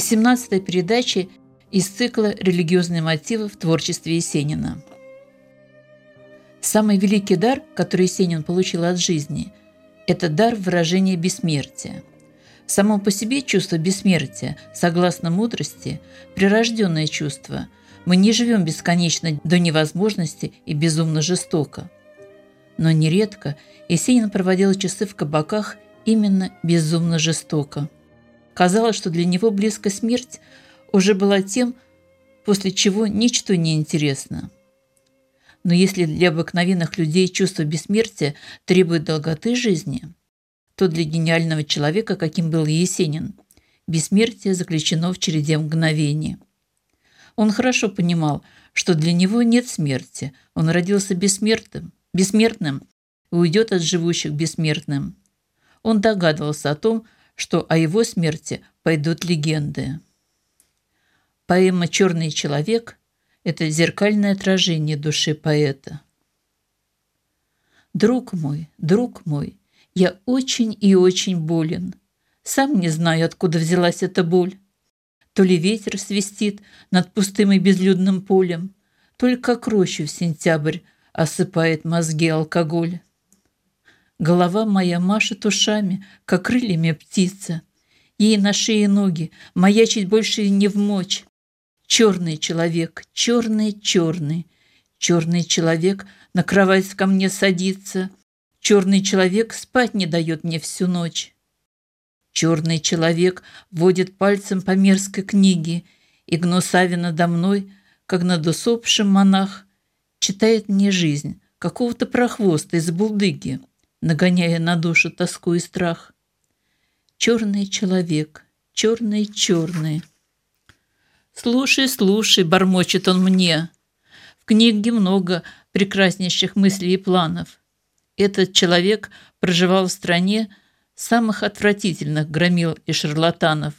17 передача из цикла «Религиозные мотивы в творчестве Есенина». Самый великий дар, который Есенин получил от жизни – это дар выражения бессмертия. Само по себе чувство бессмертия, согласно мудрости, прирожденное чувство. Мы не живем бесконечно до невозможности и безумно жестоко. Но нередко Есенин проводил часы в кабаках именно безумно жестоко – Казалось, что для него близкая смерть уже была тем, после чего ничто не интересно. Но если для обыкновенных людей чувство бессмертия требует долготы жизни, то для гениального человека, каким был Есенин, бессмертие заключено в череде мгновений. Он хорошо понимал, что для него нет смерти, он родился бессмертным, бессмертным и уйдет от живущих бессмертным. Он догадывался о том, что о его смерти пойдут легенды. Поэма «Черный человек» – это зеркальное отражение души поэта. Друг мой, друг мой, я очень и очень болен. Сам не знаю, откуда взялась эта боль. То ли ветер свистит над пустым и безлюдным полем, то ли как в сентябрь осыпает мозги алкоголь. Голова моя машет ушами, как крыльями птица. Ей на шее ноги, маячить больше не в мочь. Черный человек, черный, черный. Черный человек на кровать ко мне садится. Черный человек спать не дает мне всю ночь. Черный человек водит пальцем по мерзкой книге, и гнусави надо мной, как над усопшим монах, читает мне жизнь какого-то прохвоста из булдыги нагоняя на душу тоску и страх. Черный человек, черный-черный. «Слушай, слушай», — бормочет он мне. В книге много прекраснейших мыслей и планов. Этот человек проживал в стране самых отвратительных громил и шарлатанов.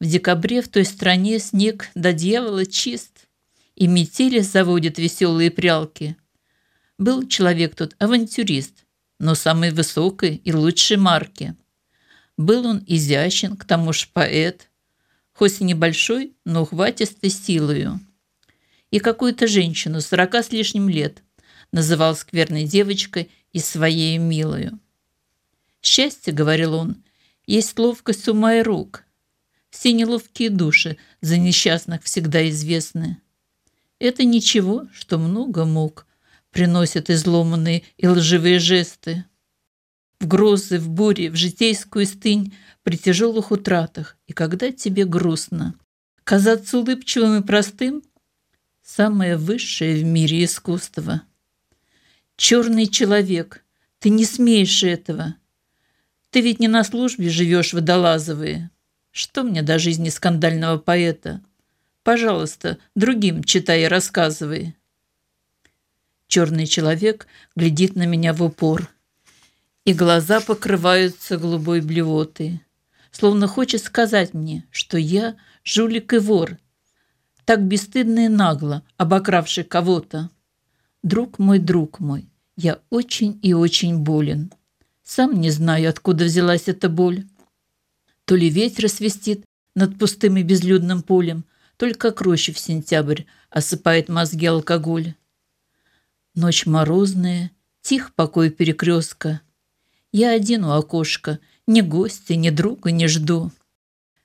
В декабре в той стране снег до дьявола чист, и метели заводят веселые прялки. Был человек тот авантюрист, но самой высокой и лучшей марки. Был он изящен, к тому же поэт, хоть и небольшой, но ухватистой силою. И какую-то женщину сорока с лишним лет называл скверной девочкой и своей милою. «Счастье, — говорил он, — есть ловкость ума и рук. Все неловкие души за несчастных всегда известны. Это ничего, что много мук, приносят изломанные и лживые жесты. В грозы, в буре, в житейскую стынь, при тяжелых утратах, и когда тебе грустно. Казаться улыбчивым и простым – самое высшее в мире искусство. Черный человек, ты не смеешь этого. Ты ведь не на службе живешь водолазовые. Что мне до жизни скандального поэта? Пожалуйста, другим читай и рассказывай. Черный человек глядит на меня в упор, и глаза покрываются голубой блевотой, словно хочет сказать мне, что я жулик и вор, так бесстыдно и нагло обокравший кого-то. Друг мой, друг мой, я очень и очень болен. Сам не знаю, откуда взялась эта боль. То ли ветер свистит над пустым и безлюдным полем, только кроще в сентябрь осыпает мозги алкоголь. Ночь морозная, тих покой перекрестка. Я один у окошка, ни гостя, ни друга не жду.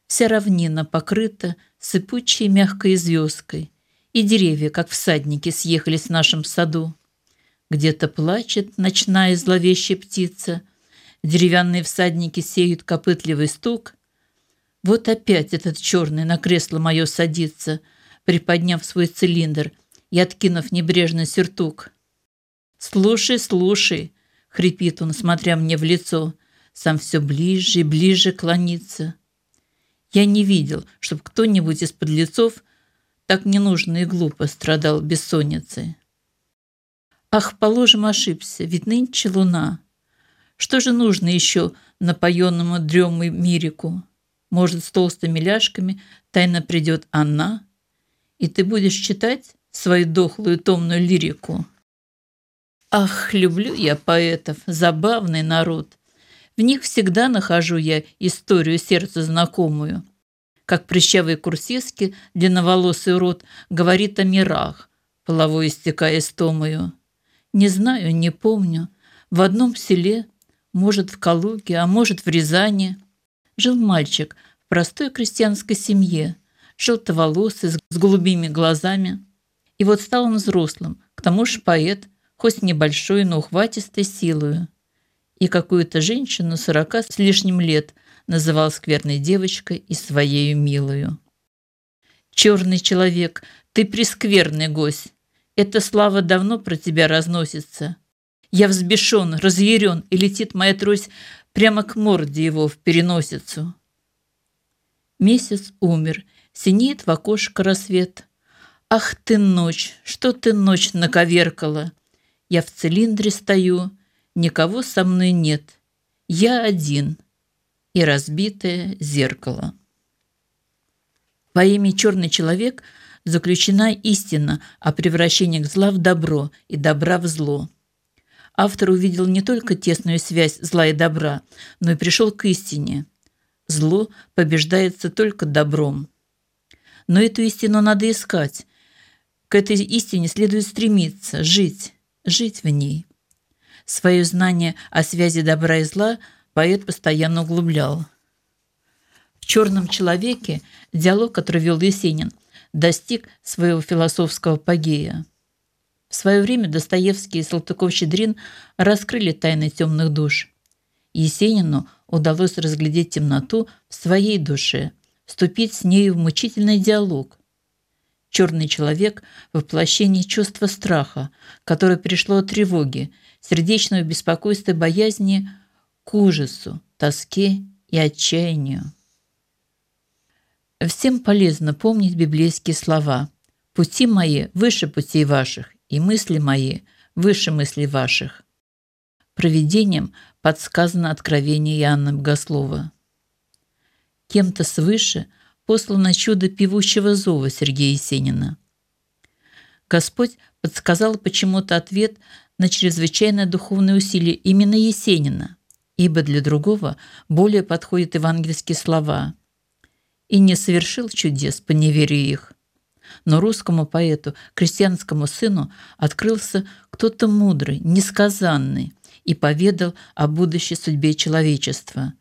Вся равнина покрыта сыпучей мягкой звездкой, и деревья, как всадники, съехались в нашем саду. Где-то плачет ночная зловещая птица, деревянные всадники сеют копытливый стук. Вот опять этот черный на кресло мое садится, приподняв свой цилиндр и откинув небрежно сюртук. «Слушай, слушай!» — хрипит он, смотря мне в лицо. Сам все ближе и ближе клонится. Я не видел, чтобы кто-нибудь из подлецов так ненужно и глупо страдал бессонницей. Ах, положим, ошибся, ведь нынче луна. Что же нужно еще напоенному дремой мирику? Может, с толстыми ляжками тайно придет она, и ты будешь читать свою дохлую томную лирику? Ах, люблю я поэтов, забавный народ. В них всегда нахожу я историю сердца знакомую. как прыщавый курсистский длинноволосый урод говорит о мирах, половой истекая стомою. Не знаю, не помню. В одном селе, может, в Калуге, а может, в Рязани, жил мальчик в простой крестьянской семье, желтоволосый, с голубыми глазами. И вот стал он взрослым, к тому же поэт, хоть небольшой, но ухватистой силою. И какую-то женщину сорока с лишним лет называл скверной девочкой и своею милою. «Черный человек, ты прескверный гость. Эта слава давно про тебя разносится. Я взбешен, разъярен, и летит моя трость прямо к морде его в переносицу». Месяц умер, синеет в окошко рассвет. Ах ты ночь, что ты ночь наковеркала! Я в цилиндре стою, никого со мной нет. Я один и разбитое зеркало. Во имя «Черный человек» заключена истина о превращении зла в добро и добра в зло. Автор увидел не только тесную связь зла и добра, но и пришел к истине. Зло побеждается только добром. Но эту истину надо искать. К этой истине следует стремиться, жить жить в ней. Свое знание о связи добра и зла поэт постоянно углублял. В «Черном человеке» диалог, который вел Есенин, достиг своего философского апогея. В свое время Достоевский и Салтыков-Щедрин раскрыли тайны темных душ. Есенину удалось разглядеть темноту в своей душе, вступить с нею в мучительный диалог, Черный человек – воплощение чувства страха, которое пришло от тревоги, сердечного беспокойства и боязни к ужасу, тоске и отчаянию. Всем полезно помнить библейские слова «Пути мои выше путей ваших, и мысли мои выше мыслей ваших». Проведением подсказано откровение Иоанна Богослова. Кем-то свыше – послано чудо певущего зова Сергея Есенина. Господь подсказал почему-то ответ на чрезвычайное духовное усилие именно Есенина, ибо для другого более подходят евангельские слова «и не совершил чудес по неверию их». Но русскому поэту, крестьянскому сыну открылся кто-то мудрый, несказанный и поведал о будущей судьбе человечества.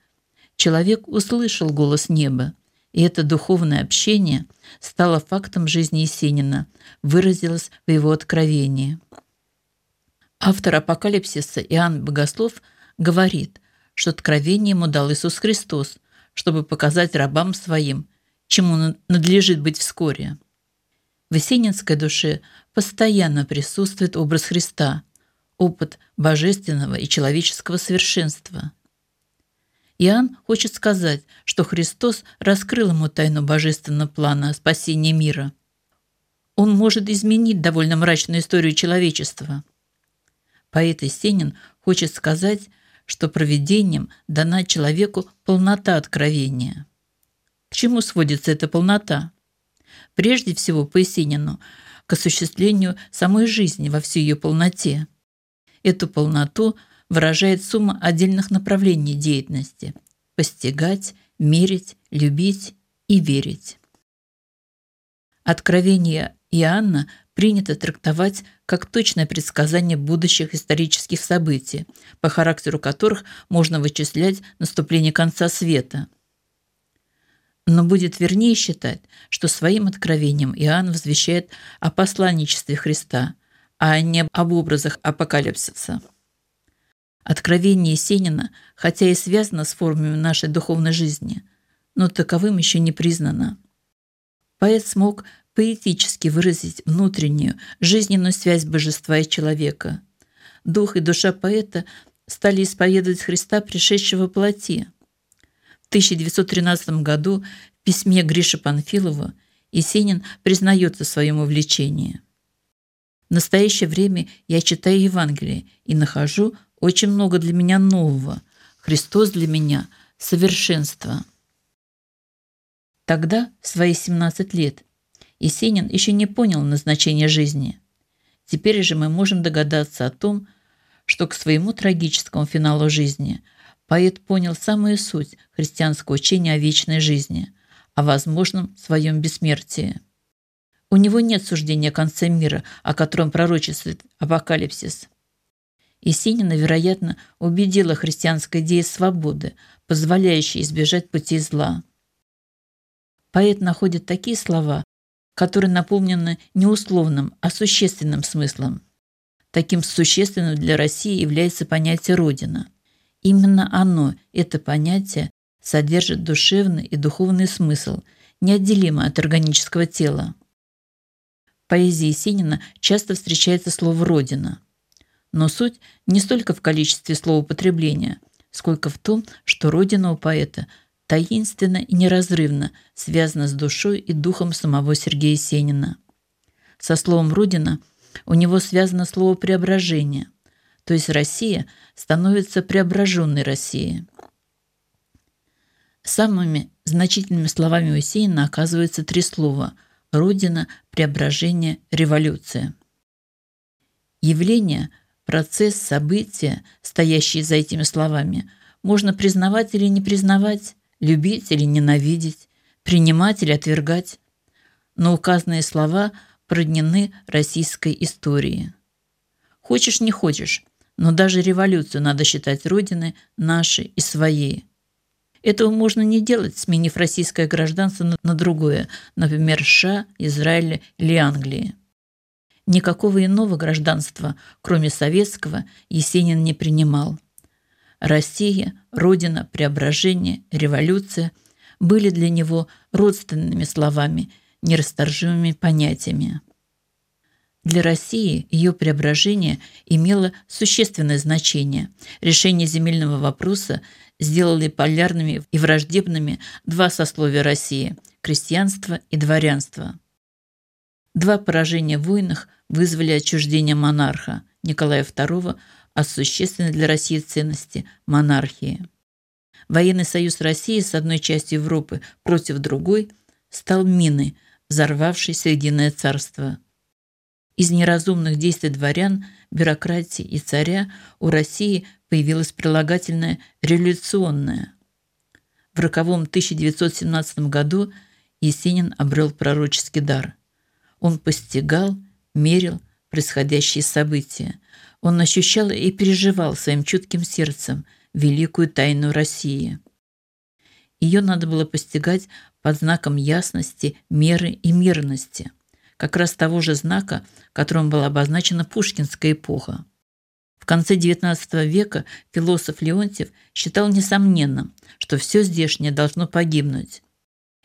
Человек услышал голос неба, и это духовное общение стало фактом жизни Есенина, выразилось в его откровении. Автор апокалипсиса Иоанн Богослов говорит, что откровение ему дал Иисус Христос, чтобы показать рабам своим, чему надлежит быть вскоре. В есенинской душе постоянно присутствует образ Христа, опыт божественного и человеческого совершенства – Иоанн хочет сказать, что Христос раскрыл ему тайну божественного плана спасения мира. Он может изменить довольно мрачную историю человечества. Поэт Есенин хочет сказать, что провидением дана человеку полнота откровения. К чему сводится эта полнота? Прежде всего, по Есенину, к осуществлению самой жизни во всей ее полноте. Эту полноту выражает сумма отдельных направлений деятельности – постигать, мерить, любить и верить. Откровение Иоанна принято трактовать как точное предсказание будущих исторических событий, по характеру которых можно вычислять наступление конца света. Но будет вернее считать, что своим откровением Иоанн возвещает о посланничестве Христа, а не об образах апокалипсиса. Откровение Есенина, хотя и связано с формами нашей духовной жизни, но таковым еще не признано. Поэт смог поэтически выразить внутреннюю, жизненную связь божества и человека. Дух и душа поэта стали исповедовать Христа, пришедшего плоти. В 1913 году в письме Грише Панфилову Есенин признается в своем увлечении. В настоящее время я читаю Евангелие и нахожу очень много для меня нового. Христос для меня – совершенство. Тогда, в свои 17 лет, Есенин еще не понял назначения жизни. Теперь же мы можем догадаться о том, что к своему трагическому финалу жизни поэт понял самую суть христианского учения о вечной жизни, о возможном своем бессмертии. У него нет суждения о конце мира, о котором пророчествует апокалипсис. Есенина, вероятно, убедила христианская идея свободы, позволяющая избежать пути зла. Поэт находит такие слова, которые наполнены не условным, а существенным смыслом. Таким существенным для России является понятие «родина». Именно оно, это понятие, содержит душевный и духовный смысл, неотделимо от органического тела. В поэзии Есенина часто встречается слово «родина». Но суть не столько в количестве словоупотребления, сколько в том, что родина у поэта таинственно и неразрывно связана с душой и духом самого Сергея Есенина. Со словом «родина» у него связано слово «преображение», то есть Россия становится преображенной Россией. Самыми значительными словами у Есенина оказываются три слова – Родина, преображение, революция. Явление, процесс, события, стоящие за этими словами, можно признавать или не признавать, любить или ненавидеть, принимать или отвергать. Но указанные слова проднены российской историей. Хочешь, не хочешь, но даже революцию надо считать родиной нашей и своей. Этого можно не делать, сменив российское гражданство на другое, например, США, Израиля или Англии. Никакого иного гражданства, кроме советского, Есенин не принимал. Россия, Родина, преображение, революция были для него родственными словами, нерасторжимыми понятиями. Для России ее преображение имело существенное значение. Решение земельного вопроса сделали полярными и враждебными два сословия России – крестьянство и дворянство. Два поражения в войнах вызвали отчуждение монарха Николая II от существенной для России ценности – монархии. Военный союз России с одной частью Европы против другой стал миной, взорвавшей Соединенное царство. Из неразумных действий дворян, бюрократии и царя у России появилось прилагательное «революционное». В роковом 1917 году Есенин обрел пророческий дар. Он постигал, мерил происходящие события. Он ощущал и переживал своим чутким сердцем великую тайну России. Ее надо было постигать под знаком ясности, меры и мирности, как раз того же знака, которым была обозначена пушкинская эпоха конце XIX века философ Леонтьев считал несомненным, что все здешнее должно погибнуть.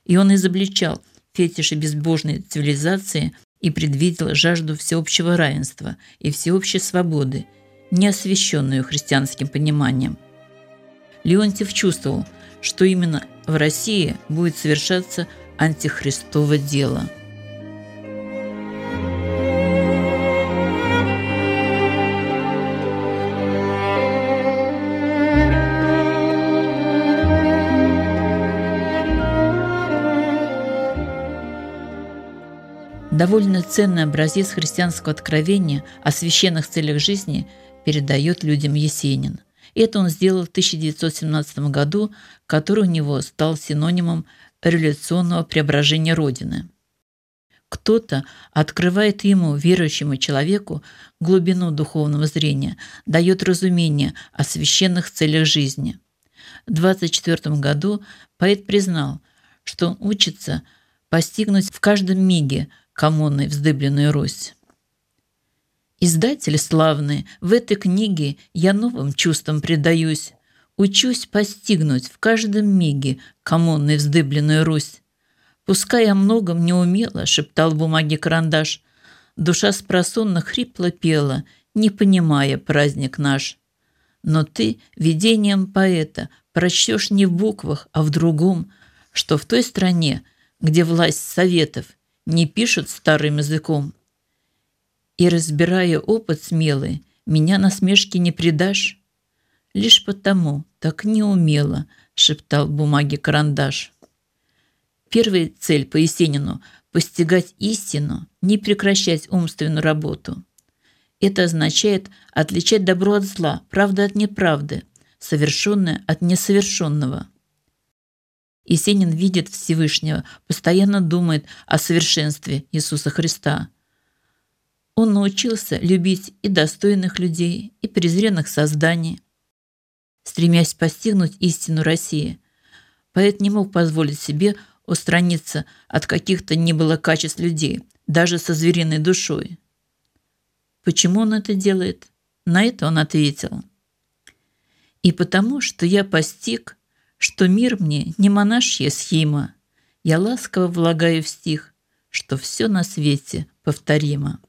И он изобличал фетиши безбожной цивилизации и предвидел жажду всеобщего равенства и всеобщей свободы, не освященную христианским пониманием. Леонтьев чувствовал, что именно в России будет совершаться антихристово дело – довольно ценный образец христианского откровения о священных целях жизни передает людям Есенин. Это он сделал в 1917 году, который у него стал синонимом революционного преображения Родины. Кто-то открывает ему, верующему человеку, глубину духовного зрения, дает разумение о священных целях жизни. В 24 году поэт признал, что он учится постигнуть в каждом миге – коммунной вздыбленную Русь. Издатель славный, в этой книге я новым чувствам предаюсь, Учусь постигнуть в каждом миге коммунной вздыбленную Русь. Пускай о многом не умела, шептал в бумаге карандаш, Душа спросонно хрипло пела, не понимая праздник наш. Но ты видением поэта прочтешь не в буквах, а в другом, что в той стране, где власть советов – не пишут старым языком. И, разбирая опыт смелый, меня насмешки не предашь. Лишь потому так неумело, шептал бумаги карандаш. Первая цель по Есенину – постигать истину, не прекращать умственную работу. Это означает отличать добро от зла, правду от неправды, совершенное от несовершенного – Есенин видит Всевышнего, постоянно думает о совершенстве Иисуса Христа. Он научился любить и достойных людей, и презренных созданий, стремясь постигнуть истину России. Поэт не мог позволить себе устраниться от каких-то не было качеств людей, даже со звериной душой. Почему он это делает? На это он ответил. «И потому, что я постиг, что мир мне не монашья схема, я ласково влагаю в стих, что все на свете повторимо».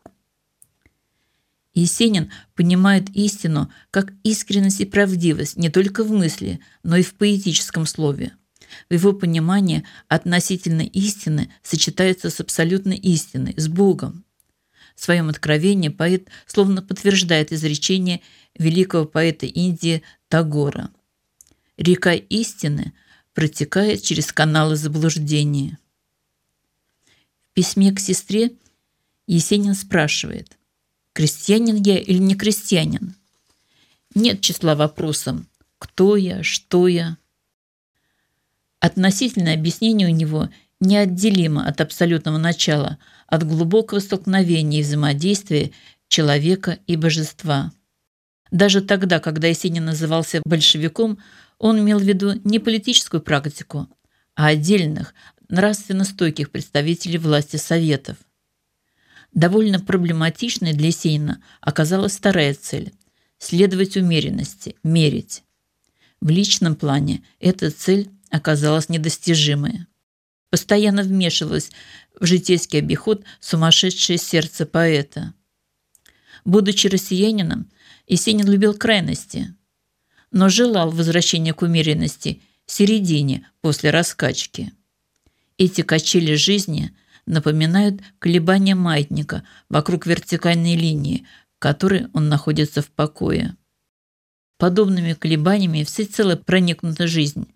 Есенин понимает истину как искренность и правдивость не только в мысли, но и в поэтическом слове. В его понимании относительно истины сочетается с абсолютной истиной, с Богом. В своем откровении поэт словно подтверждает изречение великого поэта Индии Тагора. «Река истины протекает через каналы заблуждения». В письме к сестре Есенин спрашивает – крестьянин я или не крестьянин. Нет числа вопросом «кто я?», «что я?». Относительное объяснение у него неотделимо от абсолютного начала, от глубокого столкновения и взаимодействия человека и божества. Даже тогда, когда Есенин назывался большевиком, он имел в виду не политическую практику, а отдельных, нравственно стойких представителей власти Советов – Довольно проблематичной для Есенина оказалась вторая цель – следовать умеренности, мерить. В личном плане эта цель оказалась недостижимой. Постоянно вмешивалась в житейский обиход сумасшедшее сердце поэта. Будучи россиянином, Есенин любил крайности, но желал возвращения к умеренности в середине после раскачки. Эти качели жизни – напоминают колебания маятника вокруг вертикальной линии, в которой он находится в покое. Подобными колебаниями всецело проникнута жизнь,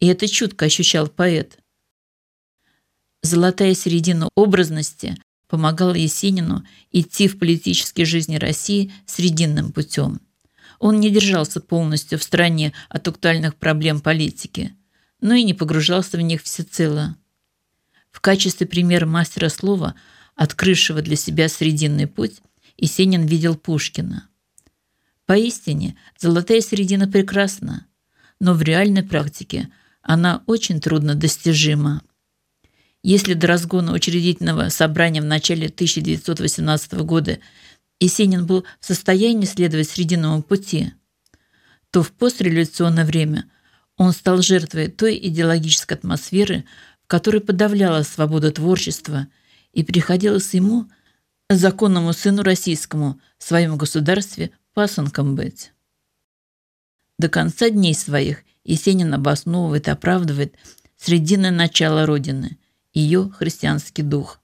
и это чутко ощущал поэт. Золотая середина образности помогала Есенину идти в политической жизни России срединным путем. Он не держался полностью в стороне от актуальных проблем политики, но и не погружался в них всецело. В качестве примера мастера слова, открывшего для себя срединный путь, Есенин видел Пушкина. Поистине, золотая середина прекрасна, но в реальной практике она очень трудно достижима. Если до разгона учредительного собрания в начале 1918 года Есенин был в состоянии следовать срединному пути, то в постреволюционное время он стал жертвой той идеологической атмосферы, которой подавляла свобода творчества, и приходилось ему, законному сыну российскому, в своем государстве пасынком быть. До конца дней своих Есенин обосновывает и оправдывает срединное начало Родины, ее христианский дух.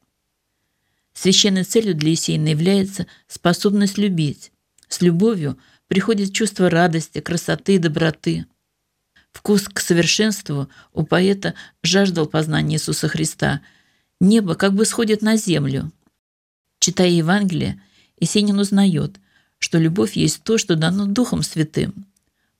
Священной целью для Есенина является способность любить. С любовью приходит чувство радости, красоты и доброты. Вкус к совершенству у поэта жаждал познания Иисуса Христа. Небо как бы сходит на землю. Читая Евангелие, Есенин узнает, что любовь есть то, что дано Духом Святым.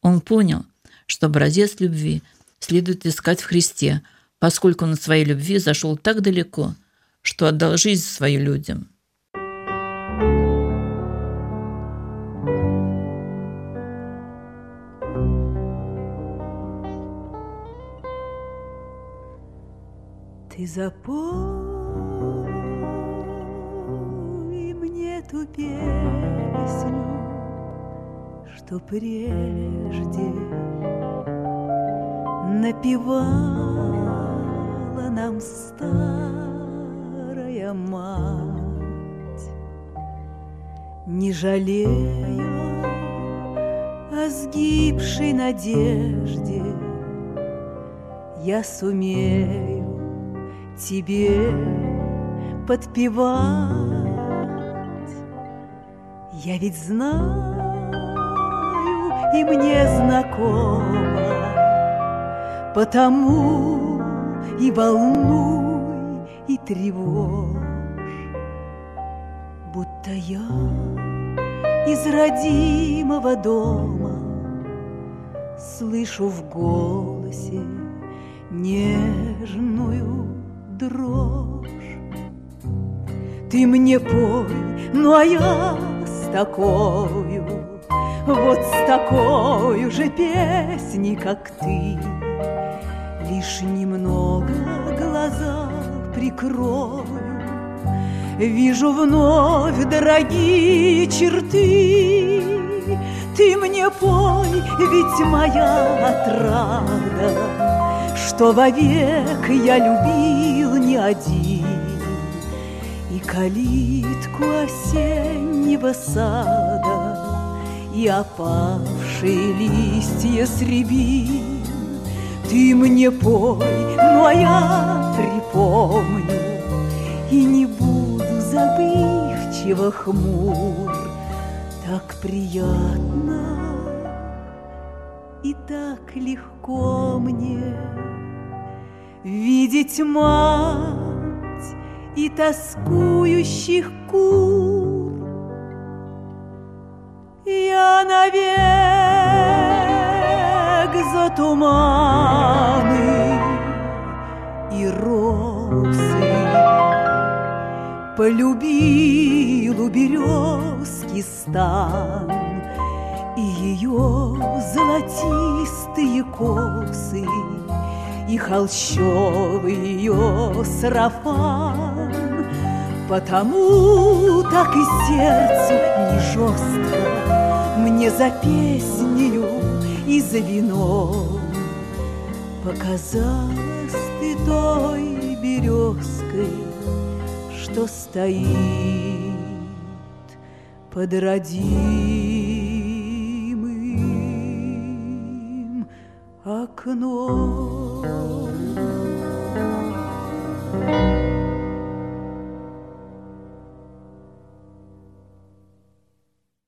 Он понял, что образец любви следует искать в Христе, поскольку от своей любви зашел так далеко, что отдал жизнь свою людям. Ты запой мне ту песню, что прежде напевала нам мать, не жалея о сгибшей надежде, я сумею тебе подпевать. Я ведь знаю, и мне знакомо, потому и волнуй, и тревожь, будто я из родимого дома слышу в голосе нежную дрожь. Ты мне пой, ну а я с такою, вот с такой же песней, как ты, Лишь немного прикрою, Вижу вновь дорогие черты. Ты мне пой, ведь моя отрада, Что вовек я любил не один. И калитку осеннего сада, И опавшие листья с рябин. Ты мне пой, но я припомню И не буду забывчиво хмур. Так приятно и так легко мне Видеть мать и тоскующих кур. Я навек за туманы и росы Полюбил у березки стан И ее золотистые косы И холщовый ее сарафан. Потому так и сердцу не жестко Мне за песнею и за вином Показалась ты той березкой что стоит под родимым окном.